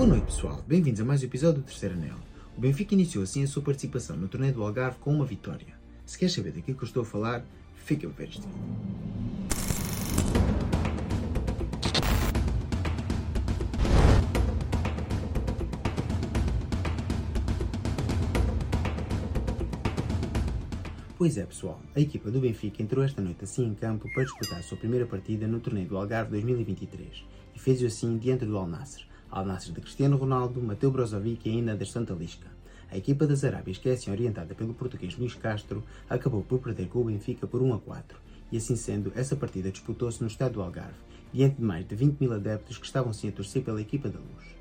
Boa noite, pessoal. Bem-vindos a mais um episódio do Terceiro Anel. O Benfica iniciou assim a sua participação no torneio do Algarve com uma vitória. Se queres saber daquilo que eu estou a falar, fica a ver este vídeo. Pois é, pessoal, a equipa do Benfica entrou esta noite assim em campo para disputar a sua primeira partida no torneio do Algarve 2023 e fez-o assim diante do Al Nassr. Nassr de Cristiano Ronaldo, Mateu Brozovic e ainda da Santa Lisca. A equipa das Arábias, que é assim orientada pelo português Luís Castro, acabou por perder com o Benfica por 1 a 4 e assim sendo, essa partida disputou-se no estádio do Algarve, diante de mais de 20 mil adeptos que estavam sim a torcer pela equipa da Luz.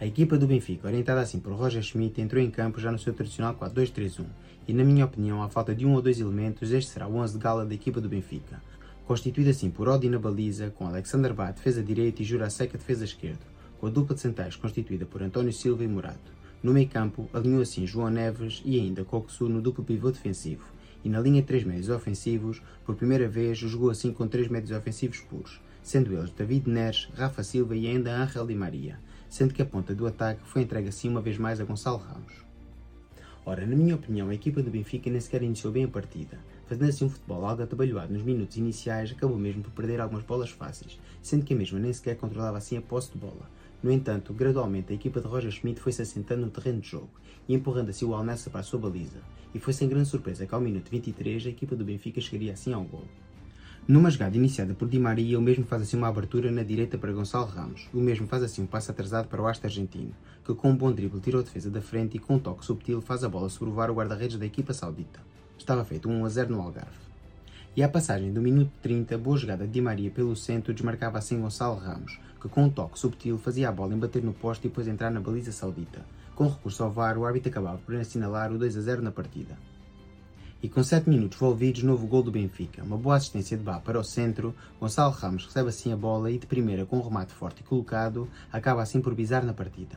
A equipa do Benfica, orientada assim por Roger Schmidt, entrou em campo já no seu tradicional 4-2-3-1 e, na minha opinião, à falta de um ou dois elementos, este será o 11 de gala da equipa do Benfica, constituído assim por Odi na baliza, com Alexander Bá defesa direita e Jurasek defesa esquerda, com a dupla de centrais constituída por António Silva e Morato. No meio campo, alinhou assim João Neves e ainda Coxu no duplo pivô defensivo, e na linha de três médios ofensivos, por primeira vez jogou assim com três médios ofensivos puros, sendo eles David Neres, Rafa Silva e ainda Ángel Di Maria, sendo que a ponta do ataque foi entregue assim uma vez mais a Gonçalo Ramos. Ora, na minha opinião, a equipa do Benfica nem sequer iniciou bem a partida, fazendo assim um futebol algo atabalhoado nos minutos iniciais, acabou mesmo por perder algumas bolas fáceis, sendo que a mesma nem sequer controlava assim a posse de bola. No entanto, gradualmente a equipa de Roger Schmidt foi-se assentando no terreno de jogo e empurrando assim o Alnessa para a sua baliza, e foi sem grande surpresa que ao minuto 23 a equipa do Benfica chegaria assim ao gol. Numa jogada iniciada por Di Maria, o mesmo faz assim uma abertura na direita para Gonçalo Ramos. O mesmo faz assim um passo atrasado para o haste argentino, que com um bom drible tirou a defesa da frente e com um toque subtil faz a bola sobrevoar o guarda-redes da equipa saudita. Estava feito 1 a 0 no Algarve. E à passagem do minuto 30, boa jogada de Di Maria pelo centro desmarcava assim Gonçalo Ramos, que com um toque subtil fazia a bola embater no poste e depois entrar na baliza saudita. Com recurso ao VAR, o árbitro acabava por assinalar o 2 a 0 na partida. E com 7 minutos envolvidos, novo gol do Benfica. Uma boa assistência de Bá para o centro, Gonçalo Ramos recebe assim a bola e de primeira com um remate forte e colocado, acaba assim por bizar na partida.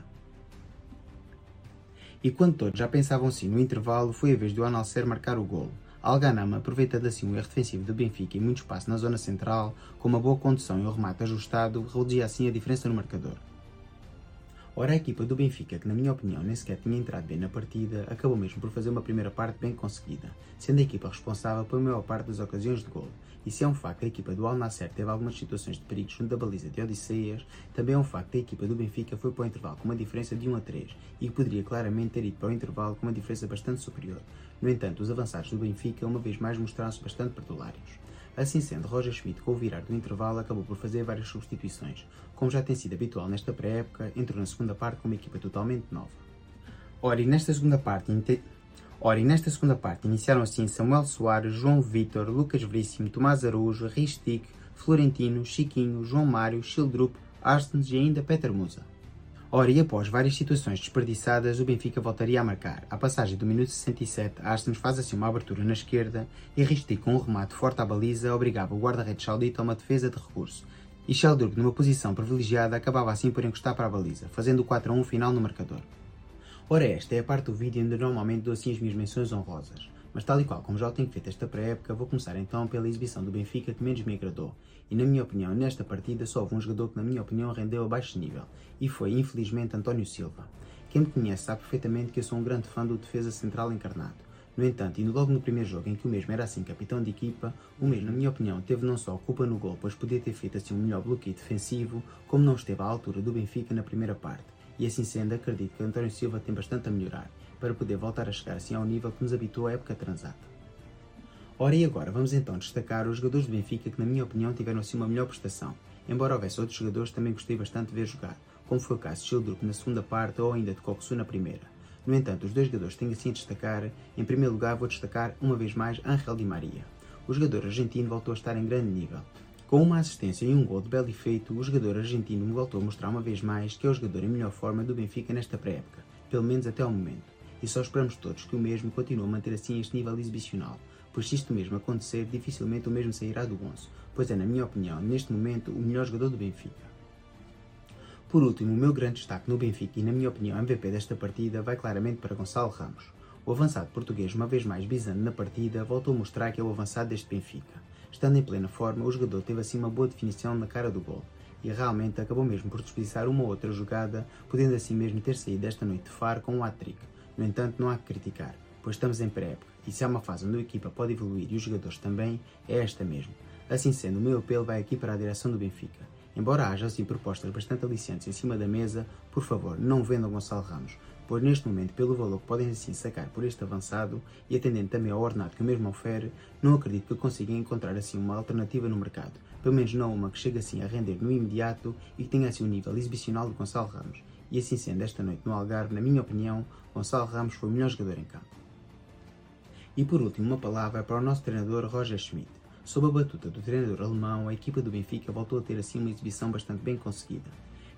E quando todos já pensavam assim no intervalo, foi a vez do Analcer marcar o gol. Alganama, aproveitando assim o erro defensivo do Benfica e muito espaço na zona central, com uma boa condução e o remate ajustado, reduzia assim a diferença no marcador. Ora, a equipa do Benfica, que na minha opinião nem sequer tinha entrado bem na partida, acabou mesmo por fazer uma primeira parte bem conseguida, sendo a equipa responsável pela maior parte das ocasiões de gol. E se é um facto que a equipa do Al Nasser teve algumas situações de perigo junto da baliza de Odisseias, também é um facto que a equipa do Benfica foi para o intervalo com uma diferença de 1 a 3 e que poderia claramente ter ido para o intervalo com uma diferença bastante superior. No entanto, os avançados do Benfica uma vez mais mostraram-se bastante perdulários. Assim sendo, Roger Schmidt, com o virar do intervalo, acabou por fazer várias substituições. Como já tem sido habitual nesta pré-época, entrou na segunda parte com uma equipa totalmente nova. Ora, e nesta segunda parte, nesta segunda parte iniciaram assim Samuel Soares, João Vitor, Lucas Veríssimo, Tomás Araújo, Ristic, Florentino, Chiquinho, João Mário, Childrup, Arstens e ainda Peter Musa. Ora, e após várias situações desperdiçadas, o Benfica voltaria a marcar. À passagem do minuto 67, Arsenal faz assim uma abertura na esquerda e Ristic com um remate forte à baliza obrigava o guarda-redes saudita a uma defesa de recurso. E Sheldrup, numa posição privilegiada, acabava assim por encostar para a baliza, fazendo o 4 a 1 final no marcador. Ora, esta é a parte do vídeo onde normalmente dou assim as minhas menções honrosas. Mas tal e qual como já o tenho feito esta pré-época, vou começar então pela exibição do Benfica que menos me agradou. E na minha opinião, nesta partida só houve um jogador que na minha opinião rendeu a baixo nível, e foi infelizmente António Silva. Quem me conhece sabe perfeitamente que eu sou um grande fã do defesa central encarnado. No entanto, indo logo no primeiro jogo em que o mesmo era assim capitão de equipa, o mesmo, na minha opinião, teve não só culpa no gol, pois podia ter feito assim um melhor bloqueio defensivo, como não esteve à altura do Benfica na primeira parte. E assim sendo, acredito que António Silva tem bastante a melhorar, para poder voltar a chegar assim ao nível que nos habituou à época transata. Ora, e agora vamos então destacar os jogadores do Benfica que, na minha opinião, tiveram assim uma melhor prestação, embora houvesse outros jogadores também gostei bastante de ver jogar, como foi o caso de Childrup na segunda parte ou ainda de Coxu na primeira. No entanto, os dois jogadores tenho assim a destacar, em primeiro lugar vou destacar uma vez mais Angel Di Maria. O jogador argentino voltou a estar em grande nível. Com uma assistência e um gol de belo efeito, o jogador argentino voltou a mostrar uma vez mais que é o jogador em melhor forma do Benfica nesta pré-época, pelo menos até o momento. E só esperamos todos que o mesmo continue a manter assim este nível exibicional, pois se isto mesmo acontecer, dificilmente o mesmo sairá do gonço, pois é, na minha opinião, neste momento, o melhor jogador do Benfica. Por último, o meu grande destaque no Benfica e, na minha opinião, MVP desta partida vai claramente para Gonçalo Ramos. O avançado português, uma vez mais bisando na partida, voltou a mostrar que é o avançado deste Benfica. Estando em plena forma, o jogador teve assim uma boa definição na cara do gol. e realmente acabou mesmo por desperdiçar uma ou outra jogada, podendo assim mesmo ter saído desta noite de Faro com um hat-trick. No entanto, não há que criticar, pois estamos em pré-época e se há uma fase onde a equipa pode evoluir e os jogadores também, é esta mesmo. Assim sendo, o meu apelo vai aqui para a direção do Benfica. Embora haja assim propostas bastante aliciantes em cima da mesa, por favor, não vendam Gonçalo Ramos, pois neste momento, pelo valor que podem assim sacar por este avançado e atendendo também ao ordenado que o mesmo ofere, não acredito que consigam encontrar assim uma alternativa no mercado, pelo menos não uma que chegue assim a render no imediato e que tenha assim um nível exibicional de Gonçalo Ramos. E assim sendo, esta noite no Algarve, na minha opinião, Gonçalo Ramos foi o melhor jogador em campo. E por último, uma palavra para o nosso treinador Roger Schmidt. Sob a batuta do treinador alemão, a equipa do Benfica voltou a ter assim uma exibição bastante bem conseguida.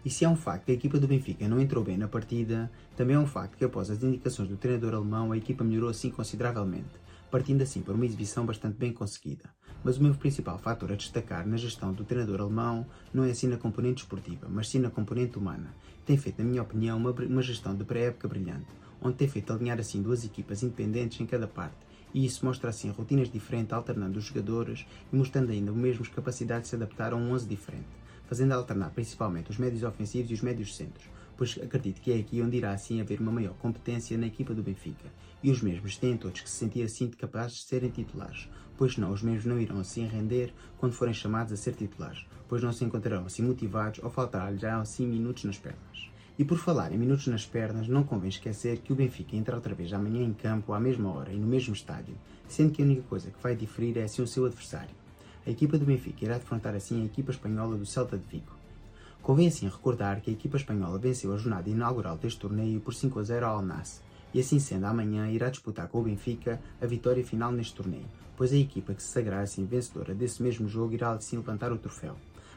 E se é um facto que a equipa do Benfica não entrou bem na partida, também é um facto que após as indicações do treinador alemão, a equipa melhorou assim consideravelmente, partindo assim por uma exibição bastante bem conseguida. Mas o meu principal fator a destacar na gestão do treinador alemão não é assim na componente esportiva, mas sim na componente humana. Tem feito, na minha opinião, uma, uma gestão de pré-época brilhante, onde tem feito alinhar assim duas equipas independentes em cada parte e isso mostra assim rotinas diferentes alternando os jogadores e mostrando ainda mesmo capacidade de se adaptar a um 11 diferente, fazendo alternar principalmente os médios ofensivos e os médios centros, pois acredito que é aqui onde irá assim haver uma maior competência na equipa do Benfica, e os mesmos têm todos que se sentir assim capazes de serem titulares, pois não, os mesmos não irão assim render quando forem chamados a ser titulares, pois não se encontrarão assim motivados ou faltará-lhes já assim minutos nas pernas. E por falar em minutos nas pernas, não convém esquecer que o Benfica entra outra vez amanhã em campo à mesma hora e no mesmo estádio, sendo que a única coisa que vai diferir é assim o seu adversário. A equipa do Benfica irá defrontar assim a equipa espanhola do Celta de Vigo. Convém assim recordar que a equipa espanhola venceu a jornada inaugural deste torneio por 5 a 0 ao Al-Nass, e assim sendo amanhã irá disputar com o Benfica a vitória final neste torneio, pois a equipa que se sagrar assim vencedora desse mesmo jogo irá assim levantar o troféu.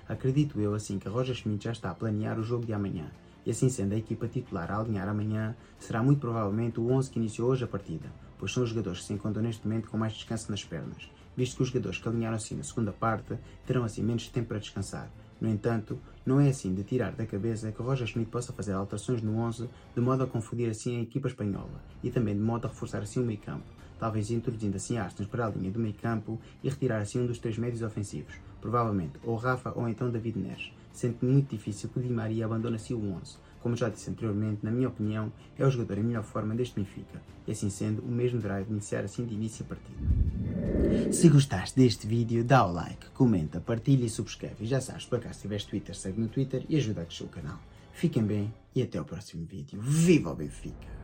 Acredito eu assim que Roger Schmidt já está a planear o jogo de amanhã, e assim sendo a equipa titular a alinhar amanhã, será muito provavelmente o 11 que iniciou hoje a partida, pois são os jogadores que se encontram neste momento com mais descanso nas pernas, visto que os jogadores que alinharam assim na segunda parte terão assim menos tempo para descansar. No entanto, não é assim de tirar da cabeça que Roger Schmidt possa fazer alterações no 11 de modo a confundir assim a equipa espanhola e também de modo a reforçar assim o meio campo, talvez introduzindo assim Astons para a linha do meio campo e retirar assim um dos três médios ofensivos, provavelmente ou Rafa ou então David Neres, sendo muito difícil que Di Maria abandone assim o 11. Como já disse anteriormente, na minha opinião, é o jogador em melhor forma deste Benfica, e assim sendo, o mesmo deverá iniciar assim de início a partida. Se gostaste deste vídeo, dá o like, comenta, partilha e subscreve. E já sabes, por acaso tiveres Twitter, segue no Twitter e ajuda a crescer o canal. Fiquem bem e até o próximo vídeo. Viva o Benfica!